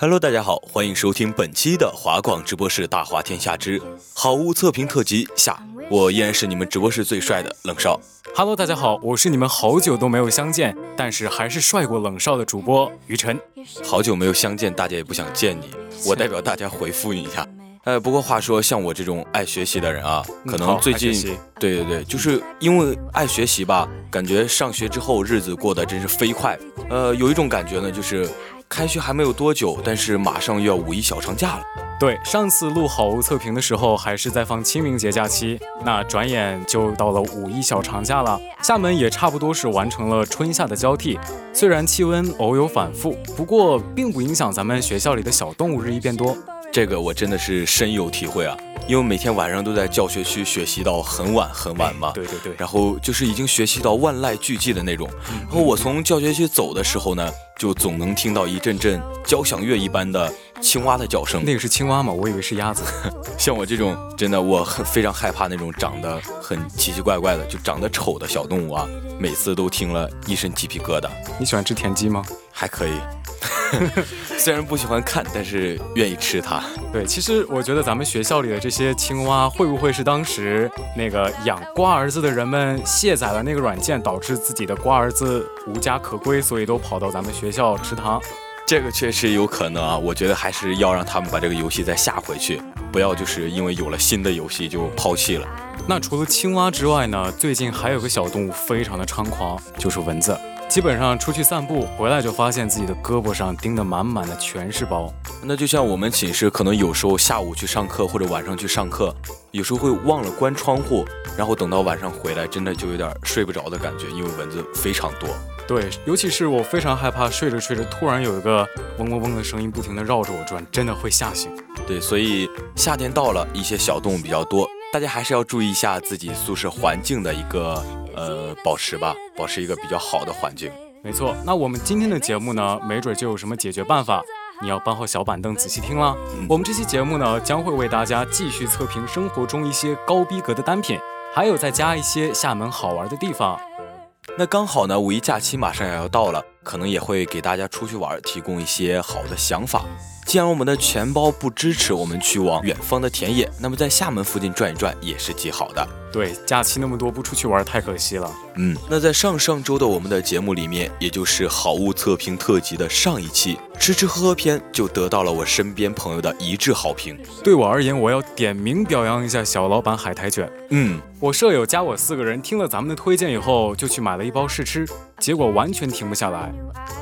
Hello，大家好，欢迎收听本期的华广直播室《大华天下之好物测评特辑》下，我依然是你们直播室最帅的冷少。Hello，大家好，我是你们好久都没有相见，但是还是帅过冷少的主播于晨。好久没有相见，大家也不想见你，我代表大家回复你一下。呃，不过话说，像我这种爱学习的人啊，可能最近，对对对，就是因为爱学习吧，感觉上学之后日子过得真是飞快。呃，有一种感觉呢，就是。开学还没有多久，但是马上又要五一小长假了。对，上次录好物测评的时候还是在放清明节假期，那转眼就到了五一小长假了。厦门也差不多是完成了春夏的交替，虽然气温偶有反复，不过并不影响咱们学校里的小动物日益变多。这个我真的是深有体会啊，因为每天晚上都在教学区学习到很晚很晚嘛。对对对。然后就是已经学习到万籁俱寂的那种。然后我从教学区走的时候呢。就总能听到一阵阵交响乐一般的青蛙的叫声。那个是青蛙吗？我以为是鸭子。像我这种真的，我很非常害怕那种长得很奇奇怪怪的，就长得丑的小动物啊，每次都听了一身鸡皮疙瘩。你喜欢吃田鸡吗？还可以。虽然不喜欢看，但是愿意吃它。对，其实我觉得咱们学校里的这些青蛙，会不会是当时那个养瓜儿子的人们卸载了那个软件，导致自己的瓜儿子无家可归，所以都跑到咱们学校池塘？这个确实有可能啊。我觉得还是要让他们把这个游戏再下回去，不要就是因为有了新的游戏就抛弃了。那除了青蛙之外呢？最近还有个小动物非常的猖狂，就是蚊子。基本上出去散步回来就发现自己的胳膊上钉得满满的全是包。那就像我们寝室可能有时候下午去上课或者晚上去上课，有时候会忘了关窗户，然后等到晚上回来，真的就有点睡不着的感觉，因为蚊子非常多。对，尤其是我非常害怕睡着睡着突然有一个嗡嗡嗡的声音不停地绕着我转，真的会吓醒。对，所以夏天到了，一些小动物比较多，大家还是要注意一下自己宿舍环境的一个。呃，保持吧，保持一个比较好的环境。没错，那我们今天的节目呢，没准就有什么解决办法。你要搬好小板凳，仔细听了。我们这期节目呢，将会为大家继续测评生活中一些高逼格的单品，还有再加一些厦门好玩的地方。那刚好呢，五一假期马上也要到了，可能也会给大家出去玩提供一些好的想法。既然我们的钱包不支持我们去往远方的田野，那么在厦门附近转一转也是极好的。对，假期那么多，不出去玩太可惜了。嗯，那在上上周的我们的节目里面，也就是好物测评特辑的上一期，吃吃喝喝篇就得到了我身边朋友的一致好评。对我而言，我要点名表扬一下小老板海苔卷。嗯，我舍友加我四个人听了咱们的推荐以后，就去买了一包试吃，结果完全停不下来。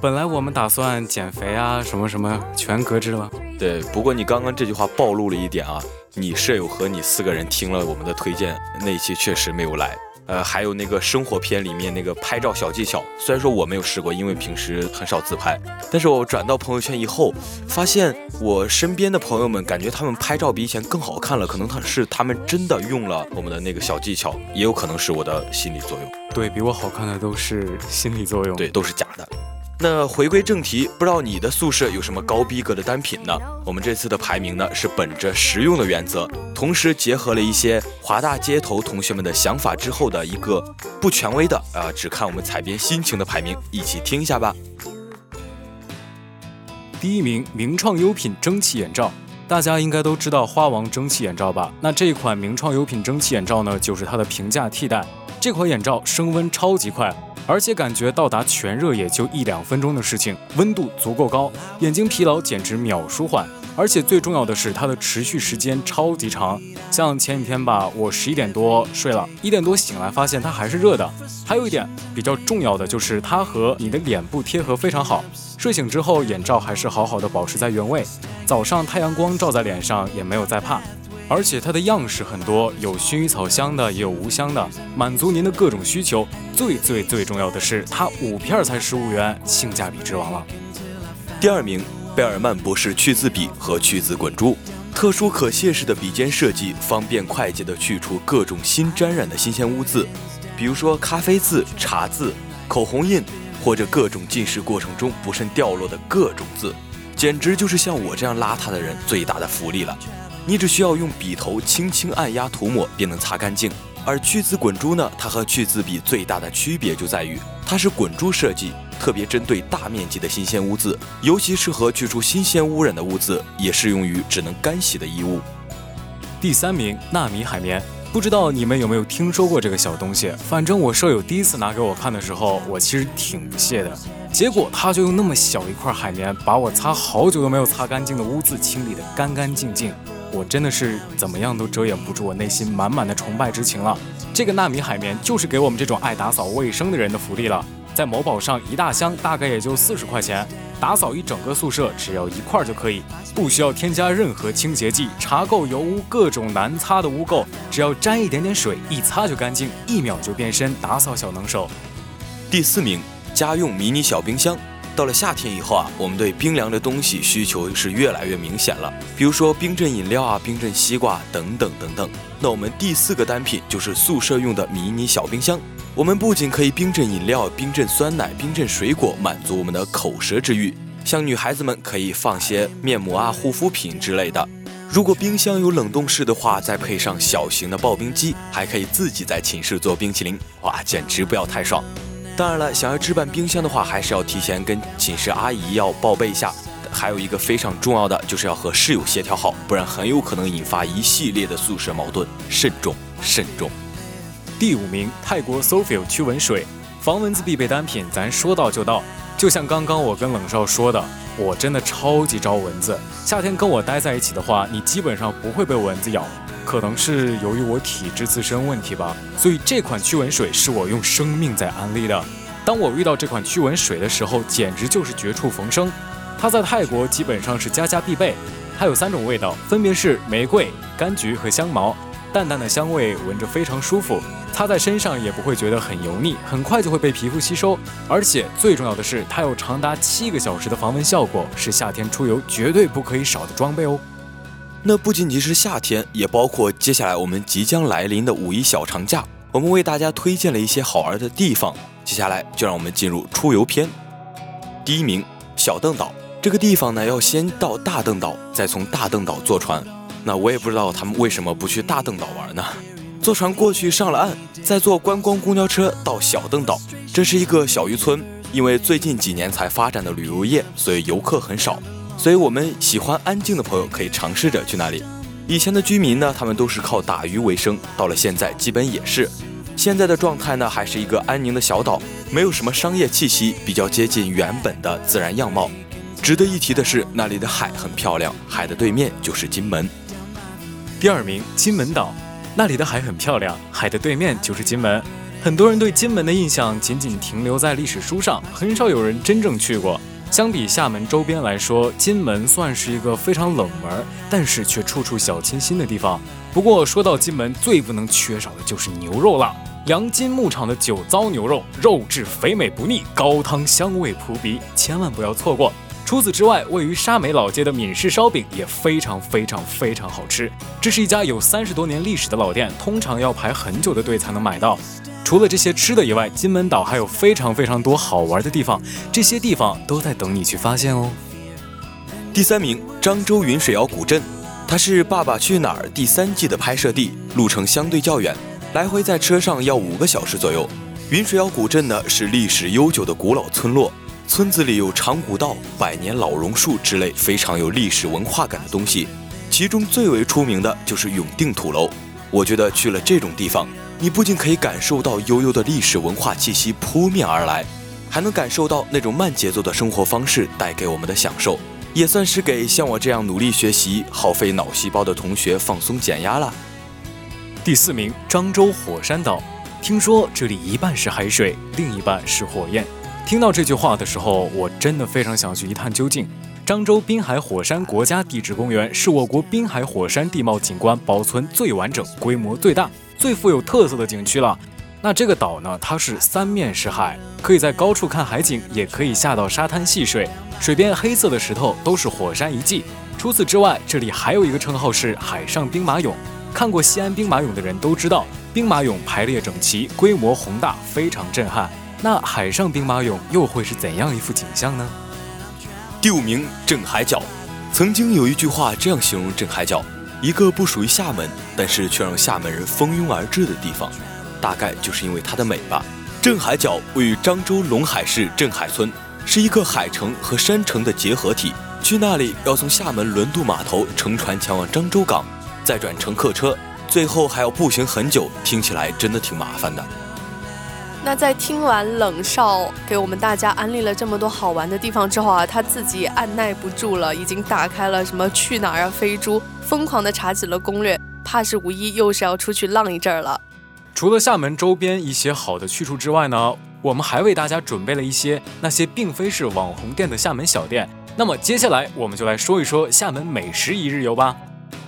本来我们打算减肥啊，什么什么，全搁置了。对，不过你刚刚这句话暴露了一点啊。你舍友和你四个人听了我们的推荐，那一期确实没有来。呃，还有那个生活片里面那个拍照小技巧，虽然说我没有试过，因为平时很少自拍，但是我转到朋友圈以后，发现我身边的朋友们感觉他们拍照比以前更好看了，可能他是他们真的用了我们的那个小技巧，也有可能是我的心理作用。对比我好看的都是心理作用，对，都是假的。那回归正题，不知道你的宿舍有什么高逼格的单品呢？我们这次的排名呢是本着实用的原则，同时结合了一些华大街头同学们的想法之后的一个不权威的啊，只看我们采编心情的排名，一起听一下吧。第一名，名创优品蒸汽眼罩。大家应该都知道花王蒸汽眼罩吧？那这款名创优品蒸汽眼罩呢，就是它的平价替代。这款眼罩升温超级快，而且感觉到达全热也就一两分钟的事情，温度足够高，眼睛疲劳简直秒舒缓。而且最重要的是，它的持续时间超级长。像前几天吧，我十一点多睡了，一点多醒来，发现它还是热的。还有一点比较重要的就是，它和你的脸部贴合非常好。睡醒之后，眼罩还是好好的保持在原位。早上太阳光照在脸上也没有再怕。而且它的样式很多，有薰衣草香的，也有无香的，满足您的各种需求。最最最重要的是，它五片才十五元，性价比之王了。第二名。贝尔曼博士去渍笔和去渍滚珠，特殊可卸式的笔尖设计，方便快捷地去除各种新沾染的新鲜污渍，比如说咖啡渍、茶渍、口红印，或者各种进食过程中不慎掉落的各种渍，简直就是像我这样邋遢的人最大的福利了。你只需要用笔头轻轻按压涂抹，便能擦干净。而去渍滚珠呢，它和去渍笔最大的区别就在于，它是滚珠设计。特别针对大面积的新鲜污渍，尤其适合去除新鲜污染的污渍，也适用于只能干洗的衣物。第三名，纳米海绵，不知道你们有没有听说过这个小东西？反正我舍友第一次拿给我看的时候，我其实挺不屑的。结果他就用那么小一块海绵，把我擦好久都没有擦干净的污渍清理得干干净净。我真的是怎么样都遮掩不住我内心满满的崇拜之情了。这个纳米海绵就是给我们这种爱打扫卫生的人的福利了。在某宝上一大箱大概也就四十块钱，打扫一整个宿舍只要一块儿就可以，不需要添加任何清洁剂，查垢油污各种难擦的污垢，只要沾一点点水，一擦就干净，一秒就变身打扫小能手。第四名，家用迷你小冰箱。到了夏天以后啊，我们对冰凉的东西需求是越来越明显了，比如说冰镇饮料啊、冰镇西瓜等等等等。那我们第四个单品就是宿舍用的迷你小冰箱。我们不仅可以冰镇饮料、冰镇酸奶、冰镇水果，满足我们的口舌之欲。像女孩子们可以放些面膜啊、护肤品之类的。如果冰箱有冷冻室的话，再配上小型的刨冰机，还可以自己在寝室做冰淇淋，哇，简直不要太爽！当然了，想要置办冰箱的话，还是要提前跟寝室阿姨要报备一下。还有一个非常重要的，就是要和室友协调好，不然很有可能引发一系列的宿舍矛盾，慎重，慎重。第五名，泰国 Sofil 驱蚊水，防蚊子必备单品，咱说到就到。就像刚刚我跟冷少说的，我真的超级招蚊子。夏天跟我待在一起的话，你基本上不会被蚊子咬。可能是由于我体质自身问题吧，所以这款驱蚊水是我用生命在安利的。当我遇到这款驱蚊水的时候，简直就是绝处逢生。它在泰国基本上是家家必备，它有三种味道，分别是玫瑰、柑橘和香茅。淡淡的香味，闻着非常舒服，擦在身上也不会觉得很油腻，很快就会被皮肤吸收。而且最重要的是，它有长达七个小时的防蚊效果，是夏天出游绝对不可以少的装备哦。那不仅仅是夏天，也包括接下来我们即将来临的五一小长假，我们为大家推荐了一些好玩的地方。接下来就让我们进入出游篇。第一名，小邓岛这个地方呢，要先到大邓岛，再从大邓岛坐船。那我也不知道他们为什么不去大邓岛玩呢？坐船过去上了岸，再坐观光公交车到小邓岛。这是一个小渔村，因为最近几年才发展的旅游业，所以游客很少。所以我们喜欢安静的朋友可以尝试着去那里。以前的居民呢，他们都是靠打鱼为生，到了现在基本也是。现在的状态呢，还是一个安宁的小岛，没有什么商业气息，比较接近原本的自然样貌。值得一提的是，那里的海很漂亮，海的对面就是金门。第二名，金门岛，那里的海很漂亮，海的对面就是金门。很多人对金门的印象仅仅停留在历史书上，很少有人真正去过。相比厦门周边来说，金门算是一个非常冷门，但是却处处小清新的地方。不过说到金门，最不能缺少的就是牛肉了。良金牧场的酒糟牛肉，肉质肥美不腻，高汤香味扑鼻，千万不要错过。除此之外，位于沙美老街的闽式烧饼也非常非常非常好吃。这是一家有三十多年历史的老店，通常要排很久的队才能买到。除了这些吃的以外，金门岛还有非常非常多好玩的地方，这些地方都在等你去发现哦。第三名，漳州云水谣古镇，它是《爸爸去哪儿》第三季的拍摄地，路程相对较远，来回在车上要五个小时左右。云水谣古镇呢，是历史悠久的古老村落。村子里有长古道、百年老榕树之类非常有历史文化感的东西，其中最为出名的就是永定土楼。我觉得去了这种地方，你不仅可以感受到悠悠的历史文化气息扑面而来，还能感受到那种慢节奏的生活方式带给我们的享受，也算是给像我这样努力学习、耗费脑细胞的同学放松减压了。第四名，漳州火山岛。听说这里一半是海水，另一半是火焰。听到这句话的时候，我真的非常想去一探究竟。漳州滨海火山国家地质公园是我国滨海火山地貌景观保存最完整、规模最大、最富有特色的景区了。那这个岛呢，它是三面是海，可以在高处看海景，也可以下到沙滩戏水。水边黑色的石头都是火山遗迹。除此之外，这里还有一个称号是海上兵马俑。看过西安兵马俑的人都知道。兵马俑排列整齐，规模宏大，非常震撼。那海上兵马俑又会是怎样一幅景象呢？第五名，镇海角。曾经有一句话这样形容镇海角：一个不属于厦门，但是却让厦门人蜂拥而至的地方。大概就是因为它的美吧。镇海角位于漳州龙海市镇海村，是一个海城和山城的结合体。去那里要从厦门轮渡码头乘船前往漳州港，再转乘客车。最后还要步行很久，听起来真的挺麻烦的。那在听完冷少给我们大家安利了这么多好玩的地方之后啊，他自己按耐不住了，已经打开了什么去哪儿啊、飞猪，疯狂的查起了攻略，怕是五一又是要出去浪一阵儿了。除了厦门周边一些好的去处之外呢，我们还为大家准备了一些那些并非是网红店的厦门小店。那么接下来我们就来说一说厦门美食一日游吧。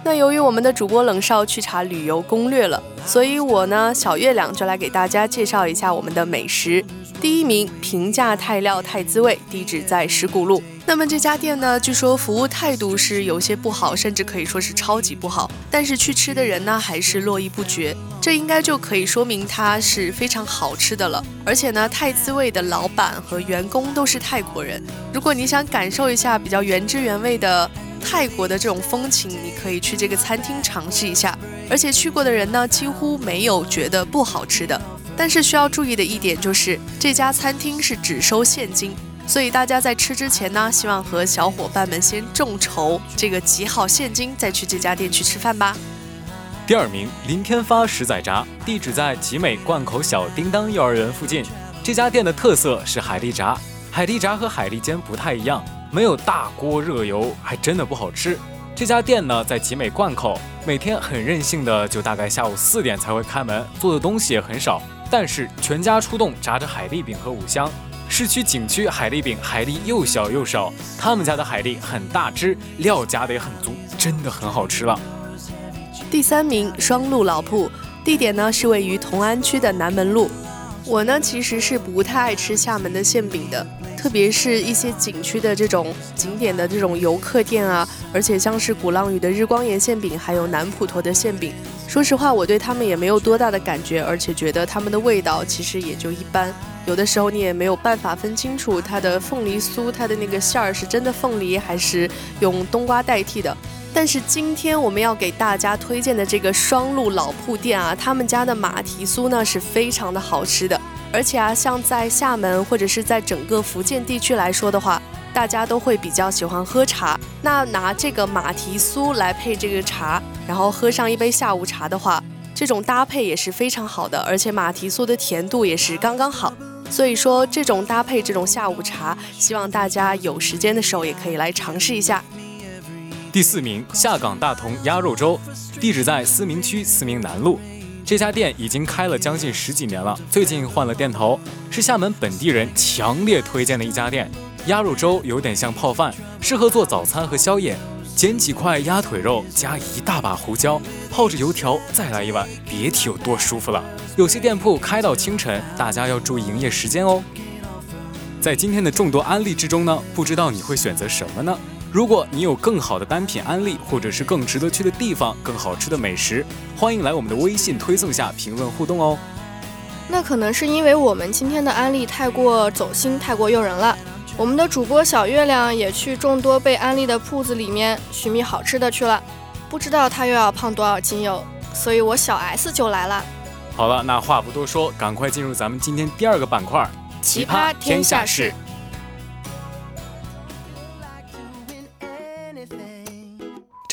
那由于我们的主播冷少去查旅游攻略了，所以我呢小月亮就来给大家介绍一下我们的美食。第一名，平价泰料泰滋味，地址在石鼓路。那么这家店呢，据说服务态度是有些不好，甚至可以说是超级不好。但是去吃的人呢，还是络绎不绝。这应该就可以说明它是非常好吃的了。而且呢，泰滋味的老板和员工都是泰国人。如果你想感受一下比较原汁原味的。泰国的这种风情，你可以去这个餐厅尝试一下。而且去过的人呢，几乎没有觉得不好吃的。但是需要注意的一点就是，这家餐厅是只收现金，所以大家在吃之前呢，希望和小伙伴们先众筹这个集好现金，再去这家店去吃饭吧。第二名，林天发十仔炸，地址在集美灌口小叮当幼儿园附近。这家店的特色是海蛎炸，海蛎炸和海蛎煎不太一样。没有大锅热油，还真的不好吃。这家店呢，在集美灌口，每天很任性的，就大概下午四点才会开门，做的东西也很少，但是全家出动炸着海蛎饼和五香。市区景区海蛎饼，海蛎又小又少，他们家的海蛎很大只，料加的也很足，真的很好吃了。第三名，双鹿老铺，地点呢是位于同安区的南门路。我呢其实是不太爱吃厦门的馅饼的。特别是一些景区的这种景点的这种游客店啊，而且像是鼓浪屿的日光岩馅饼，还有南普陀的馅饼，说实话，我对他们也没有多大的感觉，而且觉得他们的味道其实也就一般。有的时候你也没有办法分清楚它的凤梨酥，它的那个馅儿是真的凤梨还是用冬瓜代替的。但是今天我们要给大家推荐的这个双鹿老铺店啊，他们家的马蹄酥呢是非常的好吃的。而且啊，像在厦门或者是在整个福建地区来说的话，大家都会比较喜欢喝茶。那拿这个马蹄酥来配这个茶，然后喝上一杯下午茶的话，这种搭配也是非常好的。而且马蹄酥的甜度也是刚刚好，所以说这种搭配这种下午茶，希望大家有时间的时候也可以来尝试一下。第四名，下岗大同鸭肉粥，地址在思明区思明南路。这家店已经开了将近十几年了，最近换了店头，是厦门本地人强烈推荐的一家店。鸭肉粥有点像泡饭，适合做早餐和宵夜。捡几块鸭腿肉，加一大把胡椒，泡着油条，再来一碗，别提有多舒服了。有些店铺开到清晨，大家要注意营业时间哦。在今天的众多安利之中呢，不知道你会选择什么呢？如果你有更好的单品安利，或者是更值得去的地方、更好吃的美食，欢迎来我们的微信推送下评论互动哦。那可能是因为我们今天的安利太过走心、太过诱人了。我们的主播小月亮也去众多被安利的铺子里面寻觅好吃的去了，不知道他又要胖多少斤哟。所以我小 S 就来了。好了，那话不多说，赶快进入咱们今天第二个板块——奇葩天下事。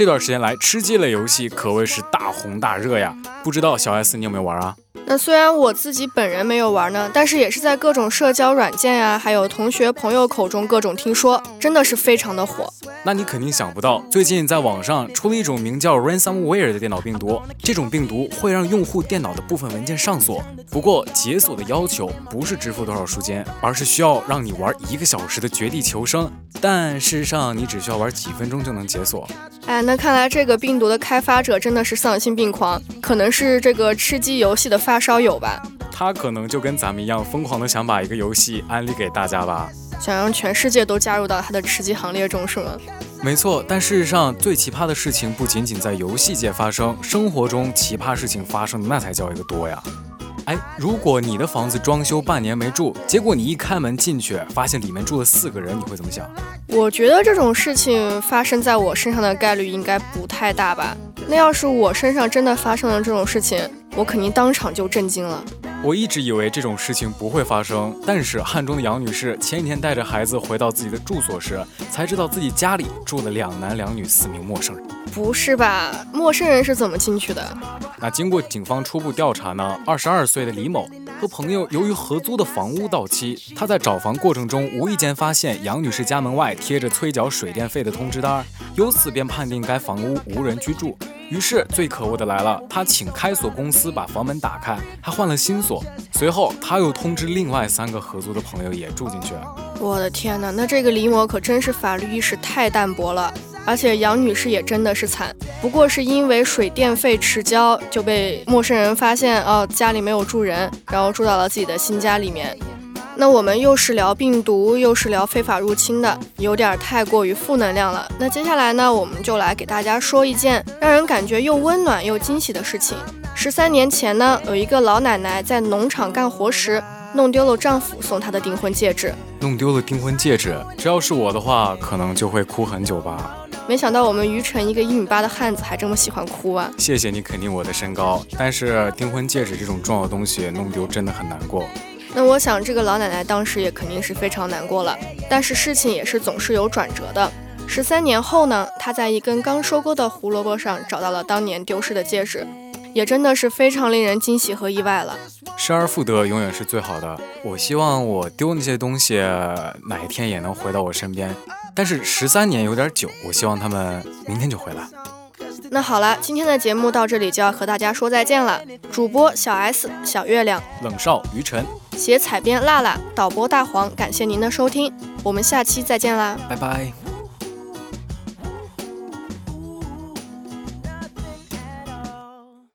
这段时间来，吃鸡类游戏可谓是大红大热呀。不知道小 S 你有没有玩啊？那虽然我自己本人没有玩呢，但是也是在各种社交软件呀，还有同学朋友口中各种听说，真的是非常的火。那你肯定想不到，最近在网上出了一种名叫 Ransomware 的电脑病毒。这种病毒会让用户电脑的部分文件上锁，不过解锁的要求不是支付多少赎金，而是需要让你玩一个小时的绝地求生。但事实上，你只需要玩几分钟就能解锁。哎，那看来这个病毒的开发者真的是丧心病狂，可能是这个吃鸡游戏的发烧友吧。他可能就跟咱们一样，疯狂的想把一个游戏安利给大家吧。想让全世界都加入到他的吃鸡行列中，是吗？没错，但事实上，最奇葩的事情不仅仅在游戏界发生，生活中奇葩事情发生的那才叫一个多呀。哎，如果你的房子装修半年没住，结果你一开门进去，发现里面住了四个人，你会怎么想？我觉得这种事情发生在我身上的概率应该不太大吧。那要是我身上真的发生了这种事情，我肯定当场就震惊了。我一直以为这种事情不会发生，但是汉中的杨女士前几天带着孩子回到自己的住所时，才知道自己家里住了两男两女四名陌生人。不是吧？陌生人是怎么进去的？那经过警方初步调查呢，二十二岁的李某和朋友由于合租的房屋到期，他在找房过程中无意间发现杨女士家门外贴着催缴水电费的通知单，由此便判定该房屋无人居住。于是最可恶的来了，他请开锁公司把房门打开，还换了新锁。随后他又通知另外三个合租的朋友也住进去。我的天哪，那这个李某可真是法律意识太淡薄了。而且杨女士也真的是惨，不过是因为水电费迟交就被陌生人发现，哦，家里没有住人，然后住到了自己的新家里面。那我们又是聊病毒，又是聊非法入侵的，有点太过于负能量了。那接下来呢，我们就来给大家说一件让人感觉又温暖又惊喜的事情。十三年前呢，有一个老奶奶在农场干活时，弄丢了丈夫送她的订婚戒指。弄丢了订婚戒指，这要是我的话，可能就会哭很久吧。没想到我们于晨一个一米八的汉子还这么喜欢哭啊！谢谢你肯定我的身高，但是订婚戒指这种重要的东西弄丢真的很难过。那我想，这个老奶奶当时也肯定是非常难过了。但是事情也是总是有转折的。十三年后呢，她在一根刚收割的胡萝卜上找到了当年丢失的戒指，也真的是非常令人惊喜和意外了。失而复得永远是最好的。我希望我丢那些东西哪一天也能回到我身边。但是十三年有点久，我希望他们明天就回来。那好了，今天的节目到这里就要和大家说再见了。主播小 S、小月亮、冷少、于晨。写采编辣辣，导播大黄，感谢您的收听，我们下期再见啦，拜拜。